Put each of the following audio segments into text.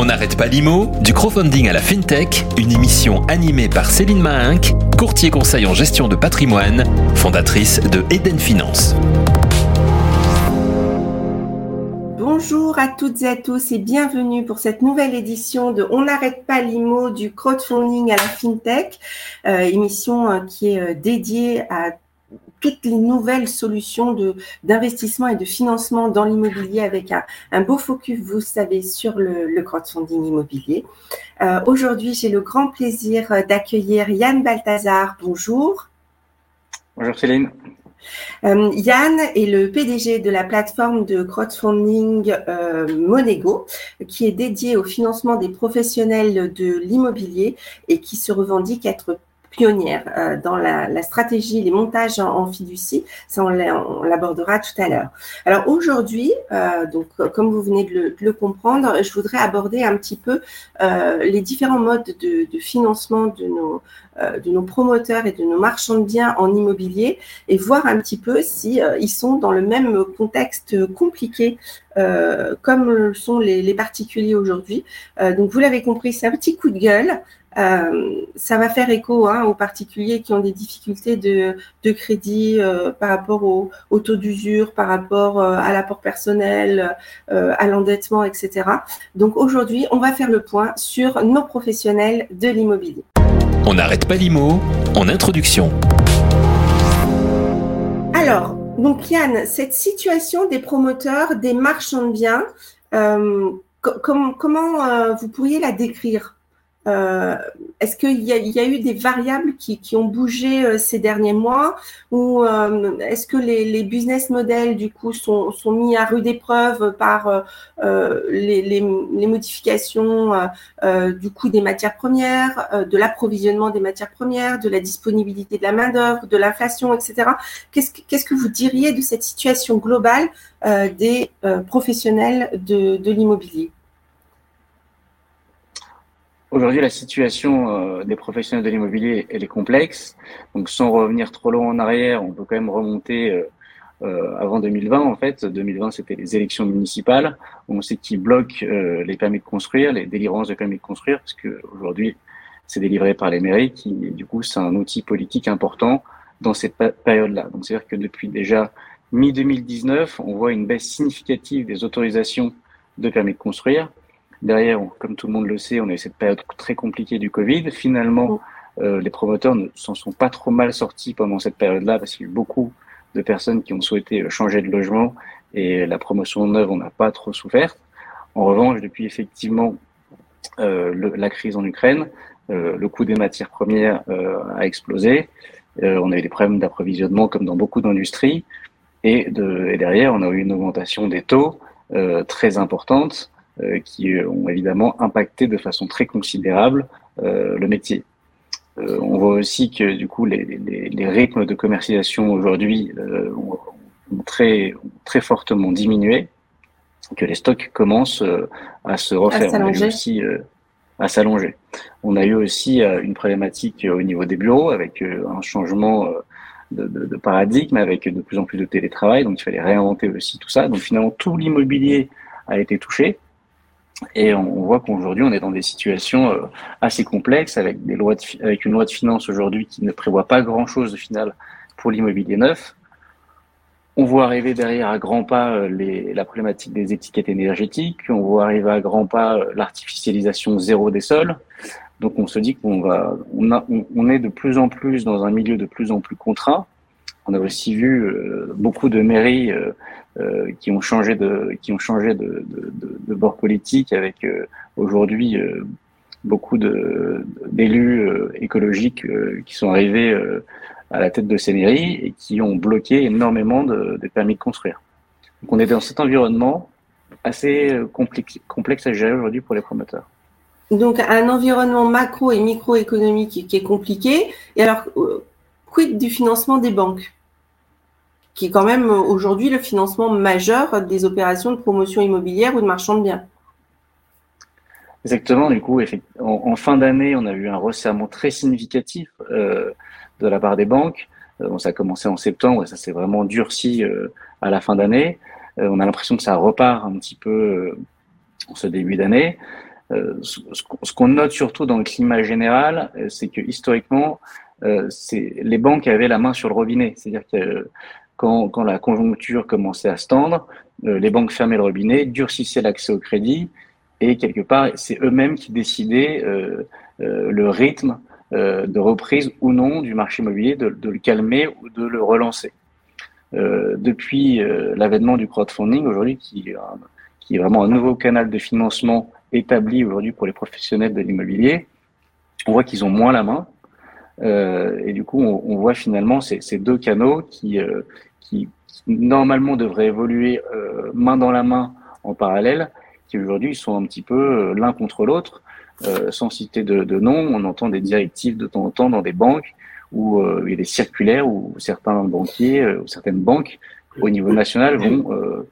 On n'arrête pas l'IMO, du crowdfunding à la FinTech, une émission animée par Céline Mahinck, courtier conseil en gestion de patrimoine, fondatrice de Eden Finance. Bonjour à toutes et à tous et bienvenue pour cette nouvelle édition de On n'arrête pas l'IMO du crowdfunding à la FinTech, euh, émission euh, qui est euh, dédiée à toutes les nouvelles solutions de d'investissement et de financement dans l'immobilier avec un, un, beau focus, vous savez, sur le, le crowdfunding immobilier. Euh, Aujourd'hui, j'ai le grand plaisir d'accueillir Yann Balthazar. Bonjour. Bonjour Céline. Euh, Yann est le PDG de la plateforme de crowdfunding euh, Monego, qui est dédiée au financement des professionnels de l'immobilier et qui se revendique être pionnière euh, dans la, la, stratégie, les montages en, fiducie. Ça, on l'abordera tout à l'heure. Alors aujourd'hui, euh, donc comme vous venez de le, de le, comprendre, je voudrais aborder un petit peu euh, les différents modes de, de financement de nos, euh, de nos promoteurs et de nos marchands de biens en immobilier et voir un petit peu si euh, ils sont dans le même contexte compliqué euh, comme le sont les, les particuliers aujourd'hui. donc vous l'avez compris, c'est un petit coup de gueule. Euh, ça va faire écho hein, aux particuliers qui ont des difficultés de, de crédit euh, par rapport au, au taux d'usure, par rapport euh, à l'apport personnel, à l'endettement, etc. Donc aujourd'hui, on va faire le point sur nos professionnels de l'immobilier. On n'arrête pas l'IMO en introduction. Alors, donc Yann, cette situation des promoteurs, des marchands de biens, com comment vous pourriez la décrire? Est-ce qu'il y, a eu des variables qui, ont bougé euh, ces derniers mois ou euh, est-ce que les, business models du coup sont, mis à rude épreuve par euh, les, modifications euh, du coût des matières premières, de l'approvisionnement des matières premières, de la disponibilité de la main d'œuvre, de l'inflation, etc. Qu'est-ce que, vous diriez de cette situation globale des professionnels de l'immobilier? Aujourd'hui, la situation euh, des professionnels de l'immobilier, elle est complexe. Donc, sans revenir trop loin en arrière, on peut quand même remonter euh, euh, avant 2020. En fait, 2020, c'était les élections municipales. On sait qui bloquent les permis de construire, les délivrances de permis de construire, parce que aujourd'hui, c'est délivré par les mairies, qui, du coup, c'est un outil politique important dans cette période-là. Donc, c'est-à-dire que depuis déjà mi-2019, on voit une baisse significative des autorisations de permis de construire. Derrière, comme tout le monde le sait, on a eu cette période très compliquée du Covid. Finalement, euh, les promoteurs ne s'en sont pas trop mal sortis pendant cette période-là parce qu'il y a eu beaucoup de personnes qui ont souhaité euh, changer de logement et la promotion neuve, on n'a pas trop souffert. En revanche, depuis effectivement euh, le, la crise en Ukraine, euh, le coût des matières premières a explosé. On a eu des problèmes d'approvisionnement comme dans beaucoup d'industries. Et, de, et derrière, on a eu une augmentation des taux très importante qui ont évidemment impacté de façon très considérable euh, le métier. Euh, on voit aussi que du coup les, les, les rythmes de commercialisation aujourd'hui ont, ont très, très fortement diminué, que les stocks commencent à se refaire. À à s'allonger. On a eu aussi une problématique au niveau des bureaux avec un changement de, de, de, paradigme, avec de plus en plus de télétravail. Donc il fallait réinventer aussi tout ça. Donc finalement tout l'immobilier a été touché. Et on, voit qu'aujourd'hui, on est dans des situations euh, assez complexes avec une loi de finances aujourd'hui qui ne prévoit pas grand chose au final pour l'immobilier neuf. On voit arriver derrière à grands pas euh, la problématique des étiquettes énergétiques. On voit arriver à grands pas euh, l'artificialisation zéro des sols. Donc on se dit qu'on va, on, est de plus en plus dans un milieu de plus en plus contraint. On a aussi vu beaucoup de mairies euh, qui ont changé de qui ont changé de, bord politique avec aujourd'hui beaucoup d'élus écologiques qui sont arrivés à la tête de ces mairies et qui ont bloqué énormément de, de permis de construire. Donc on est dans cet environnement assez complexe, complexe à gérer aujourd'hui pour les promoteurs. Donc un environnement macro et microéconomique qui est compliqué. Et alors, quid du financement des banques? Qui est quand même aujourd'hui le financement majeur des opérations de promotion immobilière ou de marchand de biens. Exactement, du coup, en, fin d'année, on a eu un resserrement très significatif euh, de la part des banques. Euh, ça a commencé en septembre et ça s'est vraiment durci euh, à la fin d'année. Euh, on a l'impression que ça repart un petit peu euh, en ce début d'année. ce qu'on note surtout dans le climat général, c'est que historiquement, les banques avaient la main sur le robinet. C'est-à-dire que quand, la conjoncture commençait à se tendre, les banques fermaient le robinet, durcissaient l'accès au crédit, et quelque part, c'est eux-mêmes qui décidaient le rythme de reprise ou non du marché immobilier, de, le calmer ou de le relancer. Euh, depuis euh, l'avènement du crowdfunding aujourd'hui, qui, est vraiment un nouveau canal de financement établi aujourd'hui pour les professionnels de l'immobilier, on voit qu'ils ont moins la main. Euh, et du coup, on, on voit finalement ces, ces, deux canaux qui, euh, qui, normalement devraient évoluer main dans la main en parallèle, qui aujourd'hui sont un petit peu l'un contre l'autre. sans citer de, de nom, on entend des directives de temps en temps dans des banques où euh, il y a des circulaires où certains banquiers euh, ou certaines banques au niveau national vont euh,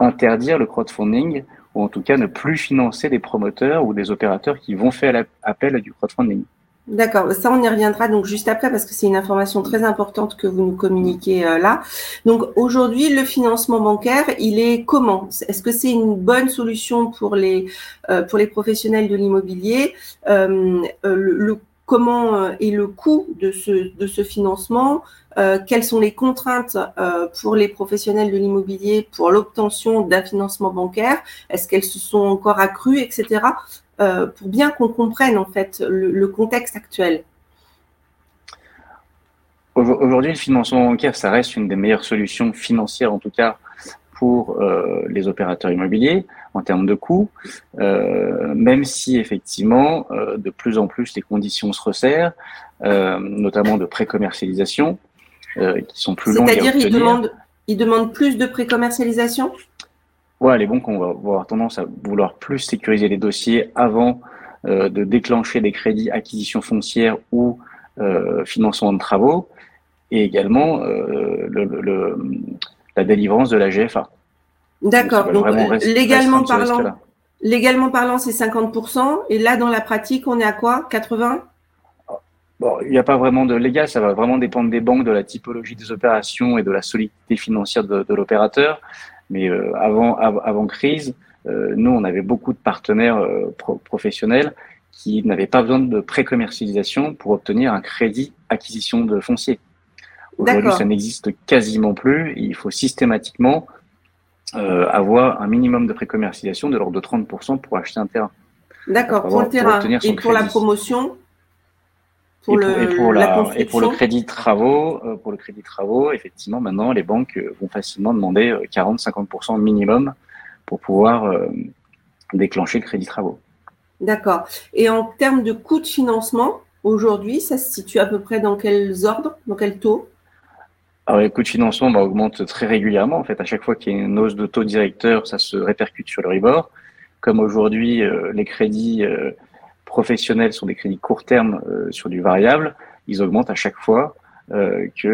interdire le crowdfunding ou en tout cas ne plus financer des promoteurs ou des opérateurs qui vont faire appel à du crowdfunding. D'accord, ça on y reviendra donc juste après parce que c'est une information très importante que vous nous communiquez là. Donc aujourd'hui, le financement bancaire, il est comment? Est-ce que c'est une bonne solution pour les pour les professionnels de l'immobilier? Le, le, comment euh, est le coût de ce, de ce financement, euh, quelles sont les contraintes euh, pour les professionnels de l'immobilier pour l'obtention d'un financement bancaire, est-ce qu'elles se sont encore accrues, etc., pour bien qu'on comprenne en fait le, contexte actuel. Aujourd'hui, le financement bancaire, ça reste une des meilleures solutions financières, en tout cas pour les opérateurs immobiliers en termes de coûts, euh, même si effectivement euh, de plus en plus les conditions se resserrent, euh, notamment de pré-commercialisation, qui sont plus longues C'est-à-dire ils demandent, ils demandent plus de pré-commercialisation? Ouais, les banques vont avoir tendance à vouloir plus sécuriser les dossiers avant de déclencher des crédits acquisition foncière ou financement de travaux, et également le, la délivrance de la GFA. D'accord. Donc, légalement parlant, légalement parlant, c'est 50%. Et là, dans la pratique, on est à quoi? 80 Bon, il n'y a pas vraiment de légal, ça va vraiment dépendre des banques, de la typologie des opérations et de la solidité financière de, l'opérateur. Mais euh, avant, avant crise, euh, nous, on avait beaucoup de partenaires euh, professionnels qui n'avaient pas besoin de pré-commercialisation pour obtenir un crédit acquisition de foncier. Aujourd'hui, ça n'existe quasiment plus. Il faut systématiquement euh, avoir un minimum de précommercialisation de l'ordre de 30% pour acheter un terrain. D'accord, pour le terrain. et pour la promotion pour, le, et pour, la, et pour le crédit de travaux, euh, pour le crédit de travaux, effectivement, maintenant, les banques euh, vont facilement demander 40-50% minimum pour pouvoir déclencher le crédit de travaux. D'accord. Et en termes de coût de financement, aujourd'hui, ça se situe à peu près dans quels ordres, dans quel taux? Alors, les coûts de financement bah, augmentent très régulièrement. En fait, à chaque fois qu'il y a une hausse de taux directeur, ça se répercute sur le rebord. Comme aujourd'hui, euh, les crédits euh, professionnels sont des crédits court terme euh, sur du variable, ils augmentent à chaque fois que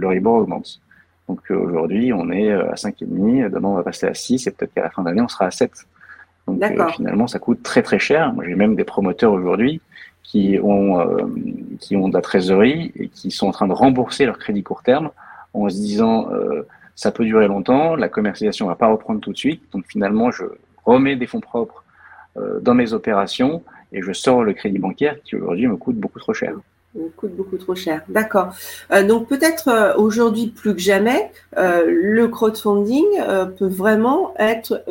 le rebord augmente. Donc aujourd'hui, on est à 5,5, demain on va passer à 6 et peut-être qu'à la fin d'année, on sera à 7. Donc finalement, ça coûte très très cher. Moi, j'ai même des promoteurs aujourd'hui qui ont, euh, qui ont de la trésorerie et qui sont en train de rembourser leur crédit court terme en se disant euh, ça peut durer longtemps, la commercialisation va pas reprendre tout de suite, donc finalement je remets des fonds propres euh, dans mes opérations et je sors le crédit bancaire qui aujourd'hui me coûte beaucoup trop cher. Me coûte beaucoup trop cher. D'accord. Euh, donc peut-être euh, aujourd'hui plus que jamais, euh, le crowdfunding peut vraiment être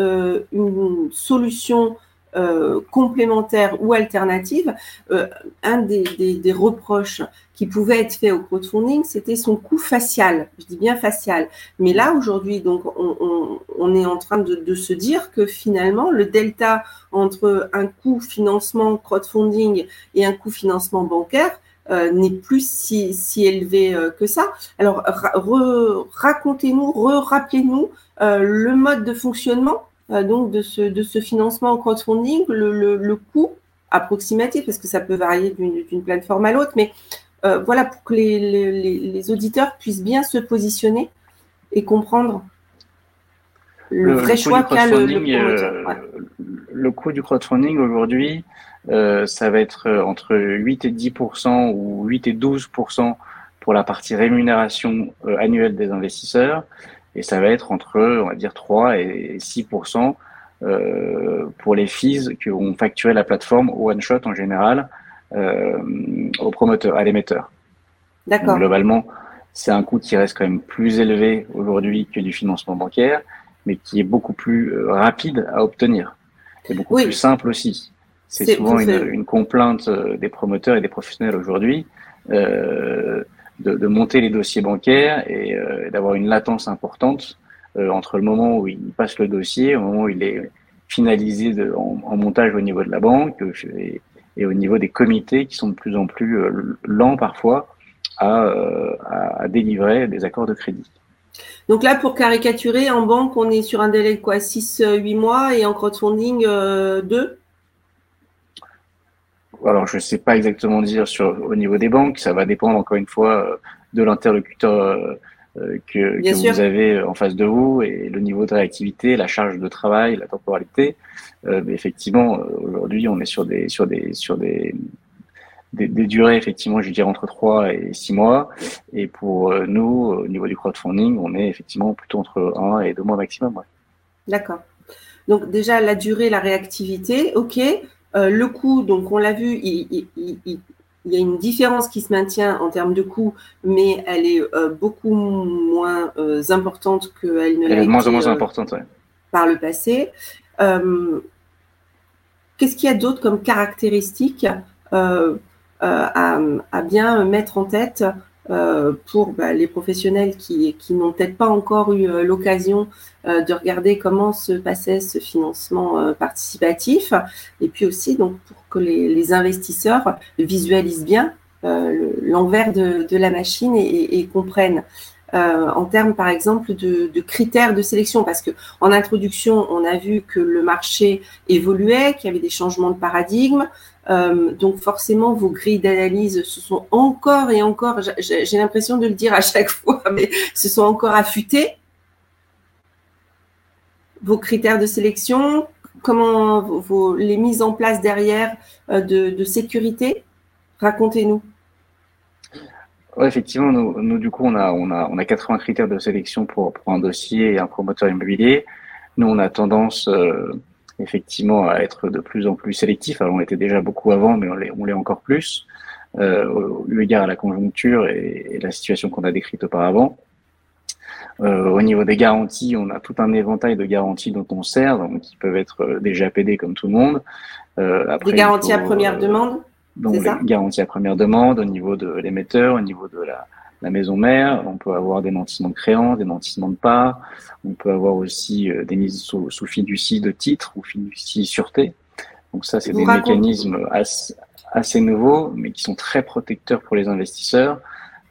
une solution euh, complémentaire ou alternative, euh, un des, des, des, reproches qui pouvait être fait au crowdfunding, c'était son coût facial. Je dis bien facial. Mais là, aujourd'hui, donc, on, on, on, est en train de, se dire que finalement, le delta entre un coût financement crowdfunding et un coût financement bancaire euh, n'est plus si, élevé euh, que ça. Alors, racontez-nous, re-rappelez-nous le mode de fonctionnement donc de ce, de ce financement en crowdfunding, le, le, le, coût approximatif, parce que ça peut varier d'une plateforme à l'autre, mais euh, voilà, pour que les, les, les, auditeurs puissent bien se positionner et comprendre le, vrai choix qu'a le, le, ouais. le coût du crowdfunding aujourd'hui, euh, ça va être entre 8 et 10 ou 8 et 12% pour la partie rémunération euh, annuelle des investisseurs et ça va être entre, on va dire, 3 et 6% pour les fees qu'on facturait la plateforme one shot en général aux promoteurs, à l'émetteur. D'accord. Globalement, c'est un coût qui reste quand même plus élevé aujourd'hui que du financement bancaire, mais qui est beaucoup plus rapide à obtenir. C'est beaucoup plus simple aussi. C'est souvent une, une, complainte des promoteurs et des professionnels aujourd'hui euh, de, monter les dossiers bancaires et euh, d'avoir une latence importante euh, entre le moment où il passe le dossier, au moment où il est finalisé en, montage au niveau de la banque et, et, au niveau des comités qui sont de plus en plus lents parfois à, à, délivrer des accords de crédit. Donc là, pour caricaturer, en banque, on est sur un délai de quoi? 6-8 mois et en crowdfunding, euh, 2 alors je ne sais pas exactement dire sur au niveau des banques, ça va dépendre encore une fois euh, de l'interlocuteur euh, euh, que, que vous avez en face de vous et le niveau de réactivité, la charge de travail, la temporalité. mais effectivement, aujourd'hui, on est sur des sur des sur des, des, durées effectivement, je dirais entre 3 et 6 mois. Et pour nous, au niveau du crowdfunding, on est effectivement plutôt entre 1 et 2 mois maximum. D'accord. Donc déjà la durée, la réactivité, ok. Euh, le coût, donc on l'a vu, il, y a une différence qui se maintient en termes de coût, mais elle est euh, beaucoup moins euh, importante qu'elle ne l'est. moins moins importante, Par le passé. Qu'est-ce qu'il y a d'autre comme caractéristiques à, à, bien mettre en tête pour bah, les professionnels qui, n'ont peut-être pas encore eu euh, l'occasion euh, de regarder comment se passait ce financement participatif, et puis aussi donc pour que les, investisseurs visualisent bien l'envers de, la machine et, comprennent. en termes, par exemple, de, de, critères de sélection, parce que en introduction, on a vu que le marché évoluait, qu'il y avait des changements de paradigme, euh, donc forcément, vos grilles d'analyse se sont encore et encore, j'ai l'impression de le dire à chaque fois, mais se sont encore affûtées. Vos critères de sélection, comment vos, les mises en place derrière euh, de, sécurité, racontez-nous. Ouais, effectivement, nous, du coup, on a, on, a, on a 80 critères de sélection pour, pour un dossier et un promoteur immobilier. Nous, on a tendance euh, effectivement à être de plus en plus sélectif. Alors on était déjà beaucoup avant, mais on l'est encore plus, euh, eu égard à la conjoncture et, la situation qu'on a décrite auparavant. Euh, au niveau des garanties, on a tout un éventail de garanties dont on sert, donc qui peuvent être euh, déjà PD comme tout le monde. Euh, après, des garanties à première demande donc les garanties à première demande au niveau de l'émetteur, au niveau de la, la maison mère, on peut avoir des nantissements de créances, des nantissements de parts, on peut avoir aussi euh, des mises sous, sous fiducie de titres ou fiducie sûreté. Donc ça, c'est des mécanismes assez, nouveaux, mais qui sont très protecteurs pour les investisseurs.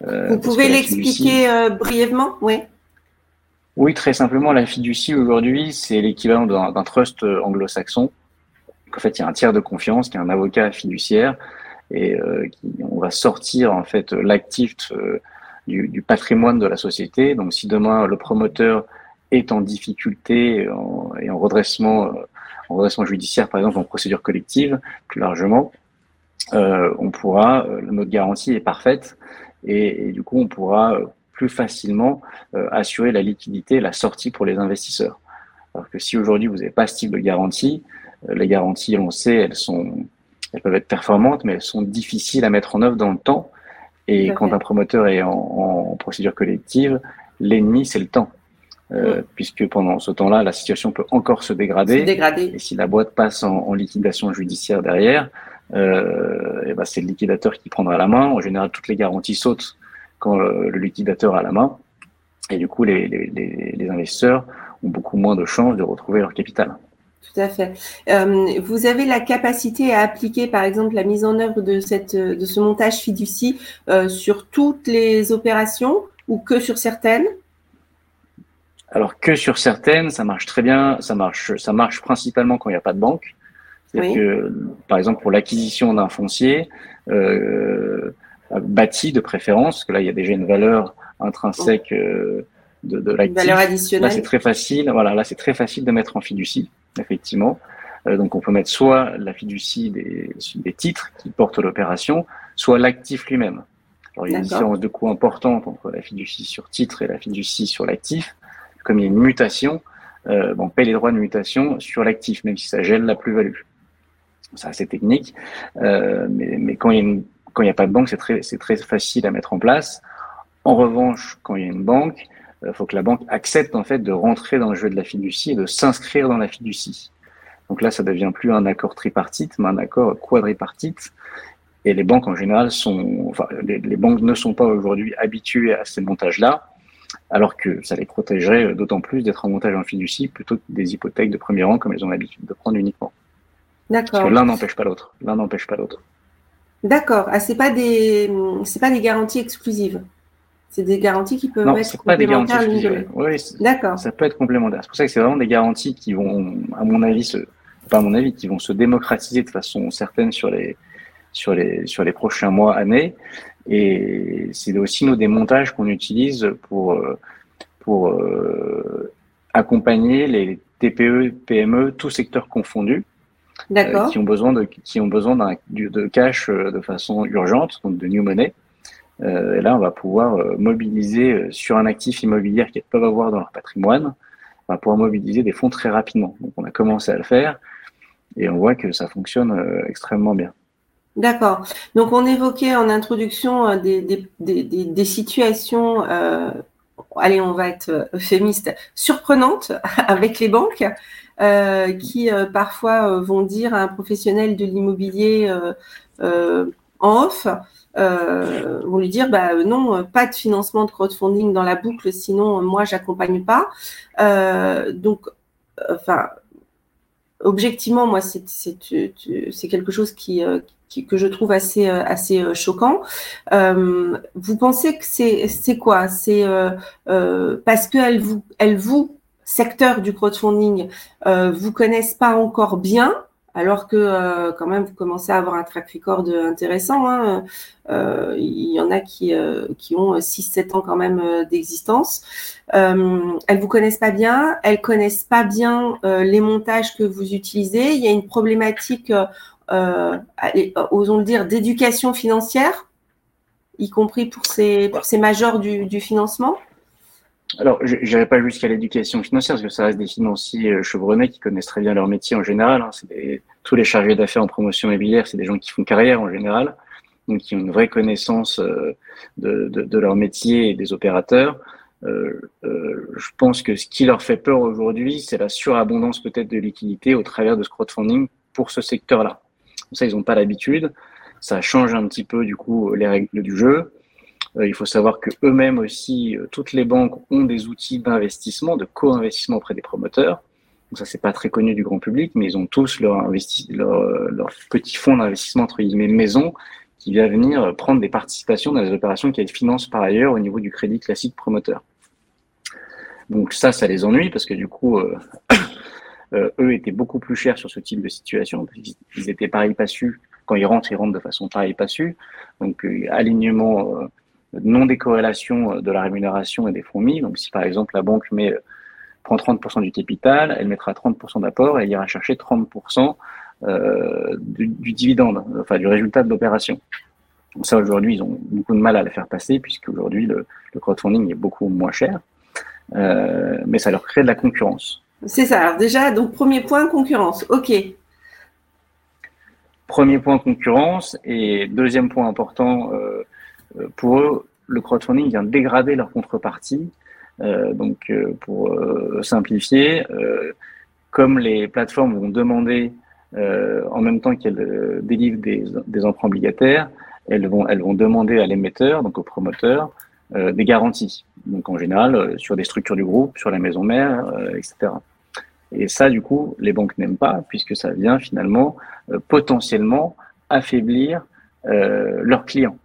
Euh, Vous pouvez l'expliquer euh, brièvement? Oui. Oui, très simplement, la fiducie aujourd'hui, c'est l'équivalent d'un trust anglo-saxon. En fait, il y a un tiers de confiance qui est un avocat fiduciaire et qui, on va sortir en fait l'actif du, patrimoine de la société. Donc, si demain le promoteur est en difficulté et en redressement, euh, en redressement judiciaire, par exemple, en procédure collective, plus largement, euh, on euh, notre garantie est parfaite et, du coup, on pourra plus facilement assurer la liquidité, la sortie pour les investisseurs. Alors que si aujourd'hui vous n'avez pas ce type de garantie, les garanties, on sait, elles sont, elles peuvent être performantes, mais elles sont difficiles à mettre en œuvre dans le temps et quand un promoteur est en, procédure collective, l'ennemi, c'est le temps. Euh, puisque pendant ce temps-là, la situation peut encore se dégrader. Et si la boîte passe en, liquidation judiciaire derrière, euh, et ben c'est le liquidateur qui prendra la main. En général, toutes les garanties sautent quand le, liquidateur a la main. Et du coup, les, les, les investisseurs ont beaucoup moins de chances de retrouver leur capital. Tout à fait. Euh, vous avez la capacité à appliquer, par exemple, la mise en œuvre de, cette, de ce montage fiducie euh, sur toutes les opérations ou que sur certaines? Alors, que sur certaines, ça marche très bien. Ça marche, ça marche principalement quand il n'y a pas de banque. Oui. Que, par exemple, pour l'acquisition d'un foncier euh, bâti de préférence, parce que là, il y a déjà une valeur intrinsèque de, de l'actif. Valeur additionnelle. Là, c'est très facile. Voilà, là, c'est très facile de mettre en fiducie effectivement. Euh, donc on peut mettre soit la fiducie des, des titres qui portent l'opération, soit l'actif lui-même. Alors il y a une différence de coût importante entre la fiducie sur titre et la fiducie sur l'actif. Comme il y a une mutation, euh, on paye les droits de mutation sur l'actif, même si ça gèle la plus-value. C'est assez technique, euh, mais, mais, quand il n'y a, a, pas de banque, c'est très, très facile à mettre en place. En revanche, quand il y a une banque, il euh, faut que la banque accepte en fait de rentrer dans le jeu de la fiducie et de s'inscrire dans la fiducie. Donc là, ça devient plus un accord tripartite, mais un accord quadripartite. Et les banques en général sont, enfin, les, les banques ne sont pas aujourd'hui habituées à ces montages-là alors que ça les protégerait d'autant plus d'être en montage en fiducie plutôt que des hypothèques de premier rang comme elles ont l'habitude de prendre uniquement. D'accord. Parce que l'un n'empêche pas l'autre. L'un n'empêche pas l'autre. D'accord. Ah, c'est pas des, c'est pas des garanties exclusives. C'est des garanties qui peuvent être complémentaires Oui, D'accord. Ça peut être complémentaire. C'est pour ça que c'est vraiment des garanties qui vont, à mon avis, se, pas à mon avis, qui vont se démocratiser de façon certaine sur les, sur les, sur les prochains mois, années. Et c'est aussi nos démontages qu'on utilise pour, euh, pour euh, accompagner les TPE, PME, tous secteurs confondus, euh, qui ont besoin de qui ont besoin d'un de cash de façon urgente, donc de new money. Et là, on va pouvoir mobiliser sur un actif immobilier qu'ils peuvent avoir dans leur patrimoine, on va pouvoir mobiliser des fonds très rapidement. Donc, on a commencé à le faire et on voit que ça fonctionne extrêmement bien. D'accord. Donc, on évoquait en introduction euh, des, situations, euh, allez, on va être euphémiste, surprenantes avec les banques, euh, qui euh, parfois euh, vont dire à un professionnel de l'immobilier en off, vont lui dire, bah non, pas de financement de crowdfunding dans la boucle, sinon moi, j'accompagne pas. donc, enfin, objectivement, moi, c'est quelque chose qui, que je trouve assez, euh, assez euh, choquant. Euh, vous pensez que c'est quoi? C'est parce qu'elles vous, elles vous, secteur du crowdfunding, vous connaissent pas encore bien alors que quand même vous commencez à avoir un track record intéressant. Hein. il y en a qui, qui ont 6-7 ans quand même d'existence. Euh, elles vous connaissent pas bien, elles connaissent pas bien les montages que vous utilisez. Il y a une problématique euh, osons le dire, d'éducation financière, y compris pour ces, pour ces majors du, du financement alors, je n'irai pas jusqu'à l'éducation financière, parce que ça reste des financiers euh, chevronnés qui connaissent très bien leur métier en général. Hein. tous les chargés d'affaires en promotion immobilière, c'est des gens qui font carrière en général, donc qui ont une vraie connaissance euh, de, leur métier et des opérateurs. Euh, je pense que ce qui leur fait peur aujourd'hui, c'est la surabondance peut-être de liquidités au travers de ce crowdfunding pour ce secteur-là ça, ils n'ont pas l'habitude. Ça change un petit peu, du coup, les règles du jeu. Euh, il faut savoir que eux-mêmes aussi, euh, toutes les banques ont des outils d'investissement, de co-investissement auprès des promoteurs. Donc ça, c'est pas très connu du grand public, mais ils ont tous leur, euh, petit fonds d'investissement, entre guillemets, maison, qui vient venir prendre des participations dans les opérations qu'elles financent par ailleurs au niveau du crédit classique promoteur. Donc ça, ça les ennuie parce que du coup, eux étaient beaucoup plus chers sur ce type de situation. Ils étaient pareil pas su. Quand ils rentrent, ils rentrent de façon pareil pas su. Donc, alignement, euh, non décorrélation de la rémunération et des fonds mis. Donc, si par exemple la banque met, prend 30% du capital, elle mettra 30% d'apport et elle ira chercher 30% du, du, dividende, enfin du résultat de l'opération. Donc ça, aujourd'hui, ils ont beaucoup de mal à le faire passer puisque aujourd'hui, le, le, crowdfunding est beaucoup moins cher. Euh, mais ça leur crée de la concurrence. C'est ça. Alors déjà, donc premier point, concurrence. OK. Premier point, concurrence. Et deuxième point important, euh, euh, pour eux, le crowdfunding vient dégrader leur contrepartie. Euh, donc, pour simplifier, comme les plateformes vont demander en même temps qu'elles délivrent des, emprunts obligataires, elles vont, elles vont demander à l'émetteur, donc au promoteur, des garanties. Donc en général, sur des structures du groupe, sur la maison mère, etc. Et ça, du coup, les banques n'aiment pas, puisque ça vient finalement euh, potentiellement affaiblir euh, leurs clients.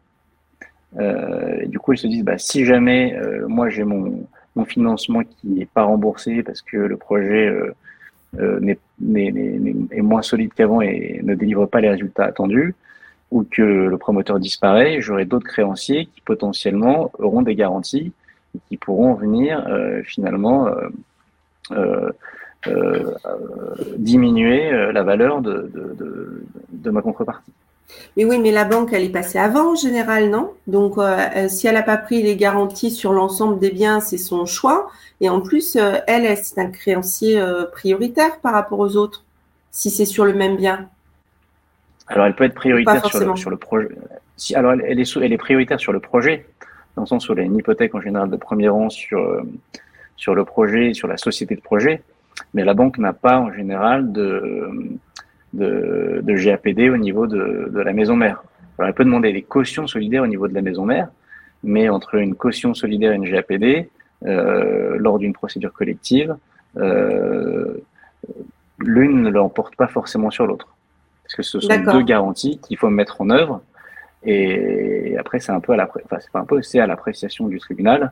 Euh, et du coup, ils se disent, bah, si jamais euh, moi j'ai mon, financement qui n'est pas remboursé parce que le projet est, est, moins solide qu'avant et ne délivre pas les résultats attendus, ou que le promoteur disparaît, j'aurai d'autres créanciers qui potentiellement auront des garanties et qui pourront venir finalement euh, euh, diminuer euh, la valeur de, ma contrepartie. Mais oui, mais la banque, elle est passée avant en général, non? Donc, euh, si elle n'a pas pris les garanties sur l'ensemble des biens, c'est son choix. Et en plus, elle, c'est un créancier prioritaire par rapport aux autres, si c'est sur le même bien. Alors, elle peut être prioritaire sur le, projet. Si, alors, elle, est elle est prioritaire sur le projet, dans le sens où elle a une hypothèque en général de premier rang sur, euh, sur le projet, sur la société de projet, mais la banque n'a pas en général de, de, de, GAPD au niveau de, de la maison mère. Alors, elle peut demander des cautions solidaires au niveau de la maison mère, mais entre une caution solidaire et une GAPD, euh, lors d'une procédure collective, euh, l'une ne l'emporte pas forcément sur l'autre. Parce que ce sont deux garanties qu'il faut mettre en œuvre. Et après, c'est un peu à la, enfin, c'est un peu, c'est à l'appréciation du tribunal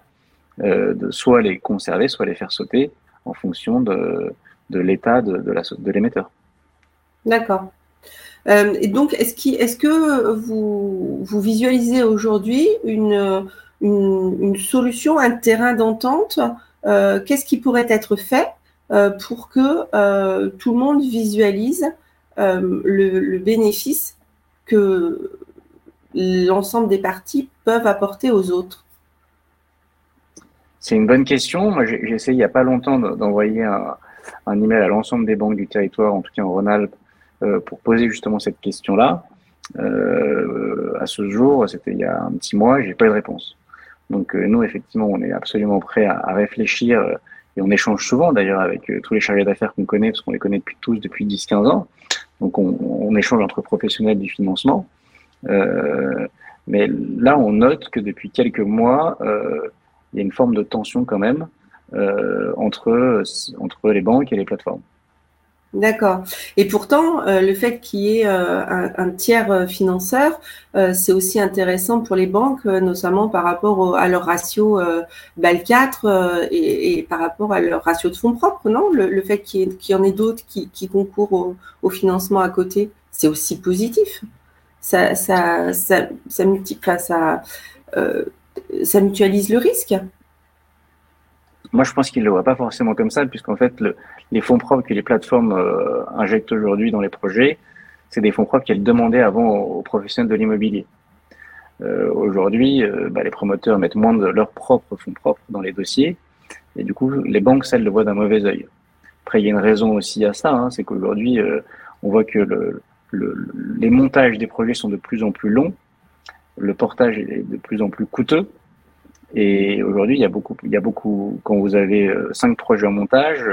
euh, de soit les conserver, soit les faire sauter en fonction de, de l'état de, de, la, de l'émetteur. D'accord. Euh, et donc, est-ce, est-ce que vous, vous visualisez aujourd'hui une, une, solution, un terrain d'entente euh, Qu'est-ce qui pourrait être fait euh, pour que tout le monde visualise le, bénéfice que l'ensemble des parties peuvent apporter aux autres? C'est une bonne question. Moi, j'ai essayé il n'y a pas longtemps d'envoyer un, un, email à l'ensemble des banques du territoire, en tout cas en Rhône-Alpes, pour poser justement cette question-là. Euh, à ce jour, c'était il y a un petit mois, j'ai pas eu de réponse. Donc euh, nous, effectivement, on est absolument prêt à, réfléchir et on échange souvent d'ailleurs avec tous les chargés d'affaires qu'on connaît, parce qu'on les connaît depuis tous depuis 10-15 ans, donc on, échange entre professionnels du financement. Euh, mais là, on note que depuis quelques mois, euh, il y a une forme de tension quand même euh, entre, entre les banques et les plateformes. D'accord. Et pourtant, euh, le fait qu'il y ait euh, un, tiers euh, financeur, c'est aussi intéressant pour les banques, notamment par rapport à leur ratio BAL 4 et, par rapport à leur ratio de fonds propres, non? Le, fait qu'il y, en ait d'autres qui, concourent au, financement à côté, c'est aussi positif. Ça, ça, ça mutualise le risque. Moi, je pense qu'ils ne le voient pas forcément comme ça, puisqu'en fait, le, les fonds propres que les plateformes euh, injectent aujourd'hui dans les projets, c'est des fonds propres qu'elles demandaient avant aux, professionnels de l'immobilier. Euh, aujourd'hui, euh, bah, les promoteurs mettent moins de leurs propres fonds propres dans les dossiers, et du coup, les banques, ça, elles le voient d'un mauvais œil. Après, il y a une raison aussi à ça, hein, c'est qu'aujourd'hui, on voit que le, le, les montages des projets sont de plus en plus longs, le portage est de plus en plus coûteux, et aujourd'hui, il y a beaucoup, il y a beaucoup, quand vous avez cinq projets en montage,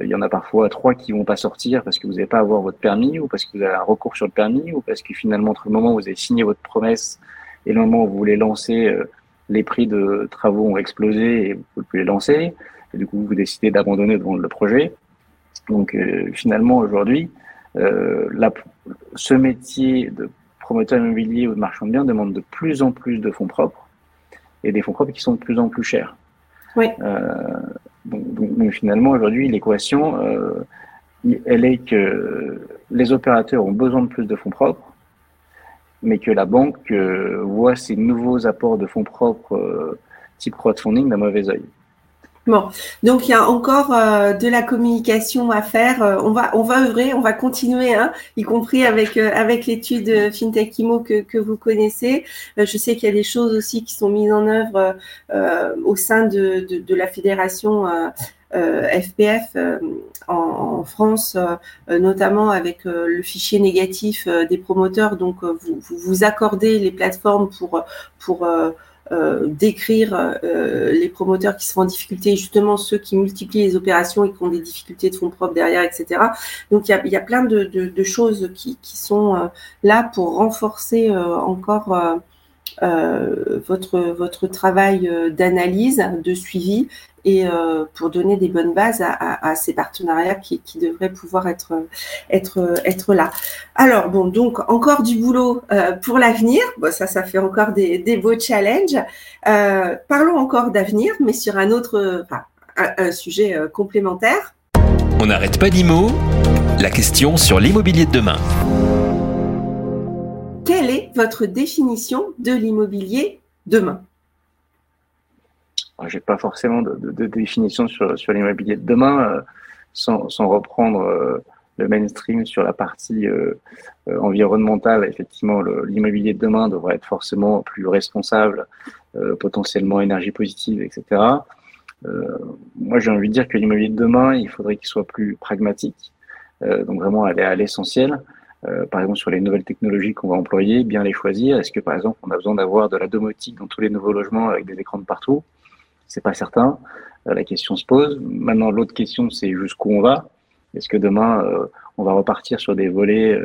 il y en a parfois trois qui vont pas sortir parce que vous n'avez pas avoir votre permis ou parce que vous avez un recours sur le permis ou parce que finalement, entre le moment où vous avez signé votre promesse et le moment où vous voulez lancer, euh, les prix de travaux ont explosé et vous pouvez les lancer. Et du coup, vous décidez d'abandonner le projet. Donc, finalement, aujourd'hui, euh, ce métier de promoteur immobilier ou de marchand de biens demande de plus en plus de fonds propres et des fonds propres qui sont de plus en plus chers. Oui. Euh, donc, finalement, aujourd'hui, l'équation, euh, elle est que les opérateurs ont besoin de plus de fonds propres, mais que la banque euh, voit ces nouveaux apports de fonds propres euh, type crowdfunding d'un mauvais œil. Bon, donc il y a encore euh, de la communication à faire. Euh, on va on va œuvrer, on va continuer, hein, y compris avec euh, avec l'étude FinTech Imo que, que vous connaissez. je sais qu'il y a des choses aussi qui sont mises en œuvre au sein de, de, la fédération FPF en, en, France, notamment avec le fichier négatif des promoteurs. Donc vous, vous, vous accordez les plateformes pour pour euh, décrire euh, les promoteurs qui sont en difficulté, justement ceux qui multiplient les opérations et qui ont des difficultés de fonds propres derrière, etc. Donc il y a, y a, plein de, de, de choses qui, qui sont euh, là pour renforcer encore votre, votre travail d'analyse, de suivi et euh, pour donner des bonnes bases à, à, à ces partenariats qui, qui, devraient pouvoir être, être, être là. Alors, bon, donc encore du boulot euh, pour l'avenir. Bon, ça, ça fait encore des, des beaux challenges. Euh, parlons encore d'avenir, mais sur un autre, enfin, un, un sujet complémentaire. On n'arrête pas d'IMO. La question sur l'immobilier de demain. Quelle est votre définition de l'immobilier demain? J'ai pas forcément de, définition sur, sur l'immobilier de demain, euh, sans, reprendre euh, le mainstream sur la partie environnementale, effectivement, l'immobilier de demain devrait être forcément plus responsable, potentiellement énergie positive, etc. moi, j'ai envie de dire que l'immobilier de demain, il faudrait qu'il soit plus pragmatique, donc vraiment aller à l'essentiel. Euh, par exemple sur les nouvelles technologies qu'on va employer, bien les choisir. Est-ce que par exemple on a besoin d'avoir de la domotique dans tous les nouveaux logements avec des écrans de partout? C'est pas certain. Euh, la question se pose. Maintenant l'autre question c'est jusqu'où on va? Est-ce que demain euh, on va repartir sur des volets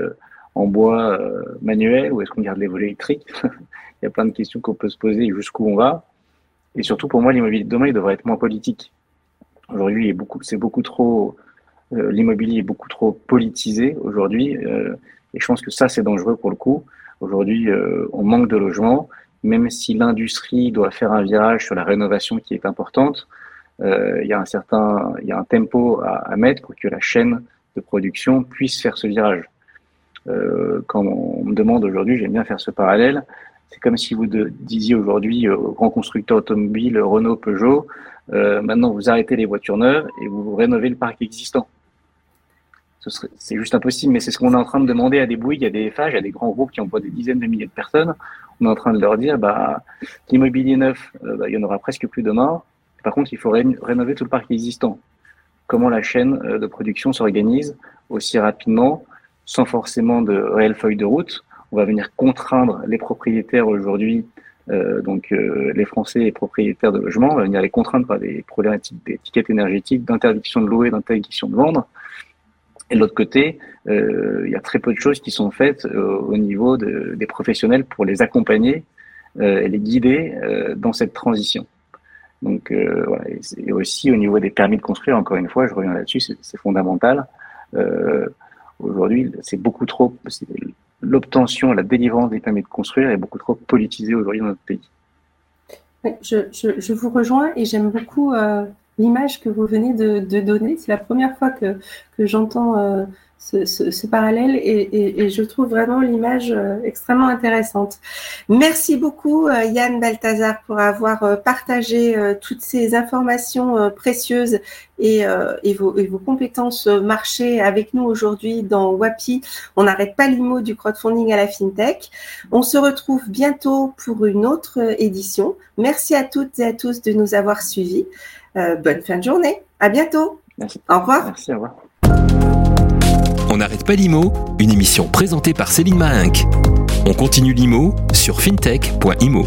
en bois manuels ou est-ce qu'on garde les volets électriques? Il y a plein de questions qu'on peut se poser jusqu'où on va. Et surtout pour moi l'immobilier de demain il devrait être moins politique. Aujourd'hui, c'est beaucoup trop euh, l'immobilier est beaucoup trop politisé aujourd'hui, euh, et je pense que ça c'est dangereux pour le coup. Aujourd'hui, euh, on manque de logements, même si l'industrie doit faire un virage sur la rénovation qui est importante. il y a un certain, il y a un tempo à, mettre pour que la chaîne de production puisse faire ce virage. quand on me demande aujourd'hui, j'aime bien faire ce parallèle, c'est comme si vous disiez aujourd'hui aux grands constructeurs automobiles, Renault, Peugeot, euh, maintenant vous arrêtez les voitures neuves et vous rénovez le parc existant c'est juste impossible, mais c'est ce qu'on est en train de demander à des Bouygues, à des FH, à des grands groupes qui emploient des dizaines de milliers de personnes. On est en train de leur dire, bah, l'immobilier neuf, euh, bah, il y en aura presque plus demain. Par contre, il faut rénover tout le parc existant. Comment la chaîne euh, de production s'organise aussi rapidement, sans forcément de réelle feuille de route. On va venir contraindre les propriétaires aujourd'hui, euh, donc les Français les propriétaires de logements, on va venir les contraindre par des problématiques d'étiquette énergétique, d'interdiction de louer, d'interdiction de vendre. Et de l'autre côté, euh, il y a très peu de choses qui sont faites euh, au niveau de, des professionnels pour les accompagner euh, et les guider dans cette transition. Donc et, aussi au niveau des permis de construire, encore une fois, je reviens là-dessus, c'est fondamental. Aujourd'hui, c'est beaucoup trop, l'obtention, la délivrance des permis de construire est beaucoup trop politisée aujourd'hui dans notre pays. Je, je, vous rejoins et j'aime beaucoup l'image que vous venez de, donner. C'est la première fois que, que j'entends euh, ce, ce, parallèle et, et, je trouve vraiment l'image euh, extrêmement intéressante. Merci beaucoup euh, Yann Balthazar pour avoir partagé toutes ces informations précieuses et, et, vos, et, vos, compétences marché avec nous aujourd'hui dans WAPI. On n'arrête pas l'IMO du crowdfunding à la FinTech. On se retrouve bientôt pour une autre édition. Merci à toutes et à tous de nous avoir suivis. Euh, bonne fin de journée. À bientôt. Merci. Au revoir. Merci, au revoir. On n'arrête pas l'IMO, une émission présentée par Céline Mahinck. On continue l'IMO sur fintech.imo.